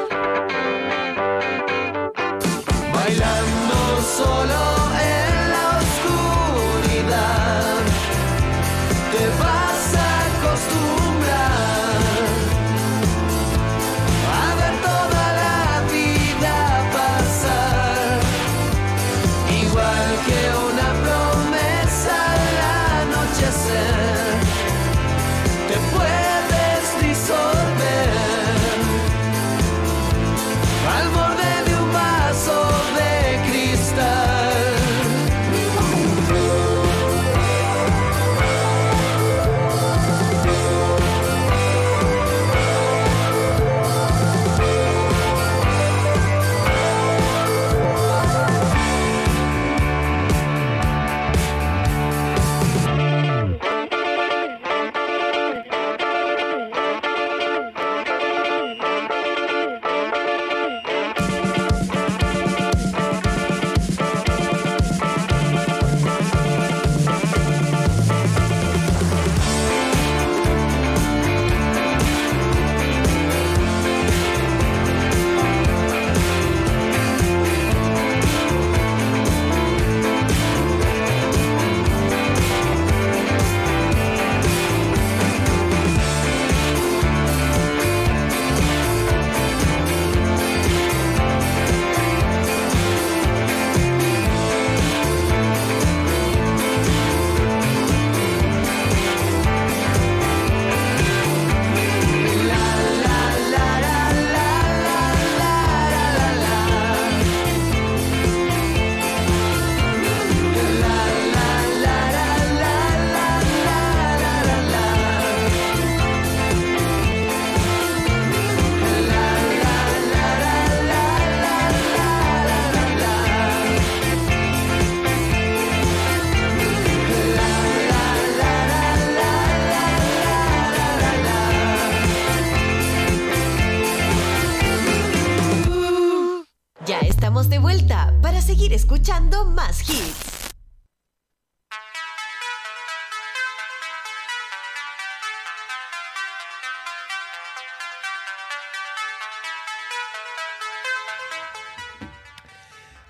Escuchando más hits.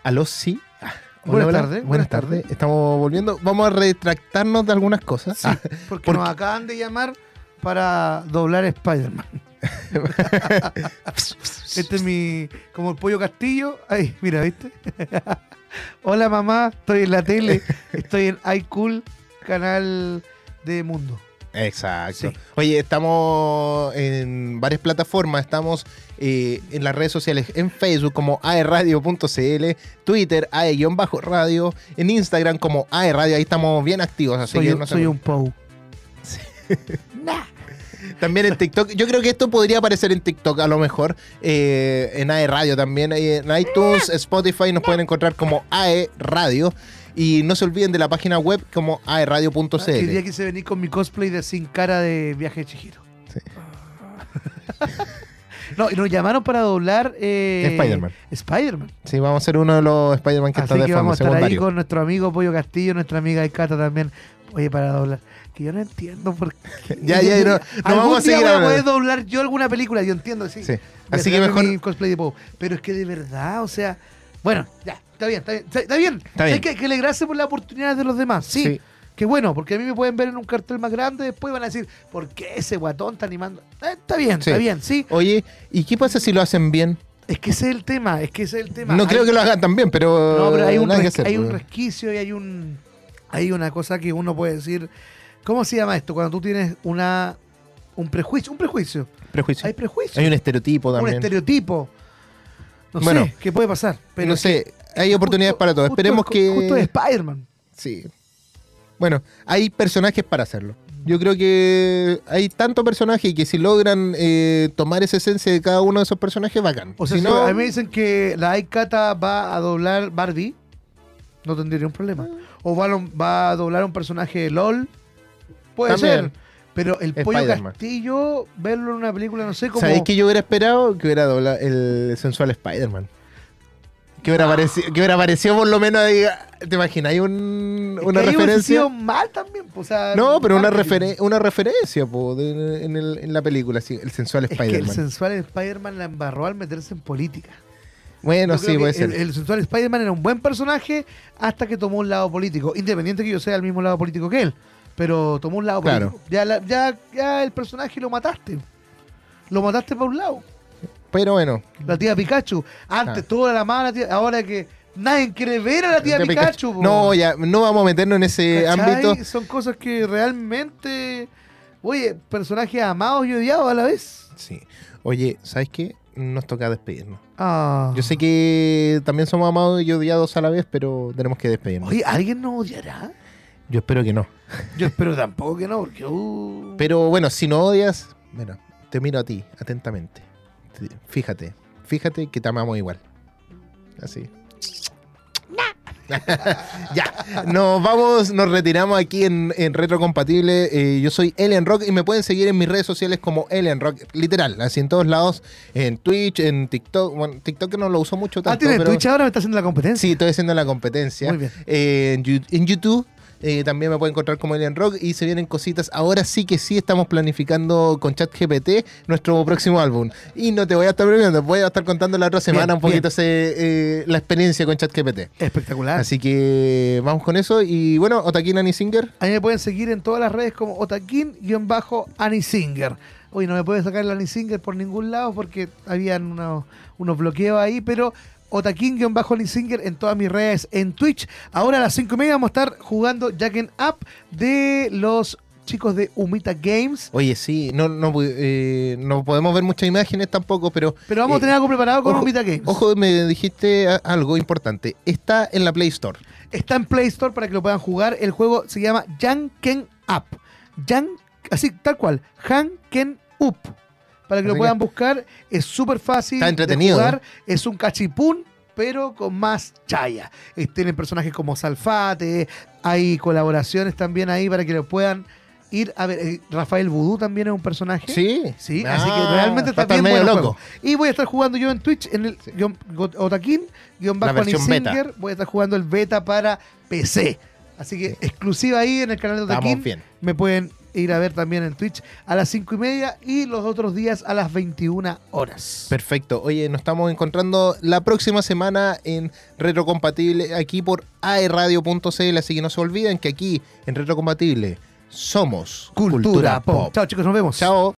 Aló, sí. Ah, hola, Buenas hola. tardes, Buenas tardes. Estamos volviendo. Vamos a retractarnos de algunas cosas. Sí, Ah, porque, porque- nos acaban de llamar para doblar Spider-Man. este es mi. como el pollo castillo. Ay, mira, ¿viste? Hola mamá, estoy en la tele. Estoy en iCool, canal de Mundo. Exacto. Sí. Oye, estamos en varias plataformas. Estamos eh, en las redes sociales, en Facebook como aerradio.cl, Twitter ae-radio, en Instagram como aerradio. Ahí estamos bien activos. Así Soy, que no soy un Pou. También en TikTok. Yo creo que esto podría aparecer en TikTok a lo mejor. eh, en AE Radio también. En iTunes, Spotify nos pueden encontrar como AE Radio. Y no se olviden de la página web como El día aeradio.cl. quise venir con mi cosplay de sin cara de viaje de Chihiro. Sí. no, y nos llamaron para doblar eh, Spider-Man. Spider-Man. Sí, vamos a ser uno de los Spider-Man que Así está de que fondo, vamos a estar ahí con nuestro amigo Pollo Castillo, nuestra amiga Icata también. Oye, para doblar. Que yo no entiendo por qué. Ya, ya, no- no Algún vamos a día seguir voy a poder doblar yo alguna película, yo entiendo, sí. Sí. Así que mejor. mi cosplay de Poe. Pero es que de verdad, o sea. Bueno, ya, está bien, está bien. Está bien. Está bien. Hay que, que le gracias por la oportunidad de los demás. Sí. Sí. Qué bueno, porque a mí me pueden ver en un cartel más grande, después van a decir, ¿por qué ese guatón está animando? Eh, está bien, Sí. está bien, sí. Oye, ¿y qué pasa si lo hacen bien? Es que ese es el tema, es que ese es el tema. No Hay- creo que lo hagan tan bien, pero. No, pero hay un, que hay un pues. resquicio y hay un hay una cosa que uno puede decir. ¿Cómo se llama esto? Cuando tú tienes una un prejuicio, un prejuicio. Prejuicio. Hay prejuicio, Hay un estereotipo un también. estereotipo. No Bueno. sé qué puede pasar, pero no que sé, hay oportunidades justo- para justo Esperemos es- que. justo es Spider-Man. Sí. Bueno, hay personajes para hacerlo. Yo creo que hay tanto personaje que si logran eh, tomar esa esencia de cada uno de esos personajes, bacán. O sea, si si no, a mí me dicen que la Aikata va a doblar Barbie, no tendría ningún problema. O va a, lo- va a doblar un personaje de LOL, puede También. ser. Pero el pollo Spider-Man. Castillo, verlo en una película, no sé cómo. ¿sabéis que yo hubiera esperado que hubiera doblado el sensual Spider-Man? Que hubiera, aparecido, que hubiera aparecido por lo menos ahí. ¿Te imaginas? Hay un, una que referencia. sido mal también, pues, o sea, No, pero una, referen- una referencia po, de- en, el- en la película, sí, el sensual Es que el Spider-Man. sensual Spider-Man la embarró al meterse en política. bueno, sí, puede ser. el, el sensual Spider-Man era un buen personaje hasta que tomó un lado político. Independiente que yo sea el mismo lado político que él. Pero tomó un lado Claro. Ya, la- ya, ya el personaje lo mataste. Lo mataste por un lado. Pero bueno, La tía Pikachu. Antes Ah. todo era la mala tía. Ahora que nadie quiere ver a la tía Pikachu. no, ya, no vamos a meternos en ese ¿Cachai? ámbito. Son cosas que realmente. Oye, personajes amados y odiados a la vez. Sí. Oye, ¿sabes qué? Nos toca despedirnos. Ah. Yo sé que también somos amados y odiados a la vez, pero tenemos que despedirnos. Oye, ¿alguien nos odiará? Yo espero que no. Yo espero tampoco que no, porque. uh, Pero bueno, si no odias, bueno, te miro a ti atentamente. Te- Fíjate, fíjate que te amamos igual. Así. ya, nos vamos, nos retiramos aquí en, en Retrocompatible. Eh, yo soy Elian Rock y me pueden seguir en mis redes sociales como Elian Rock, literal, así en todos lados, en Twitch, en TikTok. Bueno, TikTok no lo uso mucho tanto. ah, ¿tienes pero- Twitch ahora? ¿Me está haciendo la competencia? Sí, estoy haciendo la competencia. Muy bien. Eh, en YouTube eh, también me pueden encontrar como Alien Rock y se vienen cositas. Ahora sí que sí estamos planificando con ChatGPT nuestro próximo álbum. Y no te voy a estar premiando, voy a estar contando la otra semana Bien, un poquito ese, eh, la experiencia con ChatGPT. Espectacular. Así que vamos con eso. Y bueno, Otakin Annie Singer. A mí me pueden seguir en todas las redes como Otakin-Anisinger. Hoy no me pueden sacar el Anisinger por ningún lado porque habían unos, unos bloqueos ahí, pero Otakin-Anisinger en todas mis redes en Twitch. Ahora a las 5 y media vamos a estar jugando Jack and Up de los chicos de Umita Games. Oye, sí, no, no, eh, no podemos ver muchas imágenes tampoco, pero. Pero vamos eh, a tener algo preparado con ojo, Umita Games. Ojo, me dijiste algo importante. Está en la Play Store. Está en Play Store para que lo puedan jugar. El juego se llama Janken Up. Jan, así, tal cual. Janken Up. Para que Así lo que- puedan buscar. Es súper fácil Está entretenido, de jugar. Es un cachipún, pero con más chaya. Eh, Tienen personajes como Salfate. Hay colaboraciones también ahí para que lo puedan ir a ver. eh, Rafael Vudú también es un personaje. Sí. Sí, Ah, así que realmente está estar bien medio bueno el loco. juego. Y voy a estar jugando yo en Twitch, en el guión- go- Otaquín, guion bajo. Singer. Voy a estar jugando el beta para PC. Así que exclusiva ahí en el canal de Estamos Otaquín. bien. Me pueden ir a ver también en Twitch a las 5 y media y los otros días a las 21 horas. Perfecto. Oye, nos estamos encontrando la próxima semana en Retrocompatible aquí por aerradio.cl. Así que no se olviden que aquí en Retrocompatible somos Cultura, Pop. Chao chicos, nos vemos. Chao.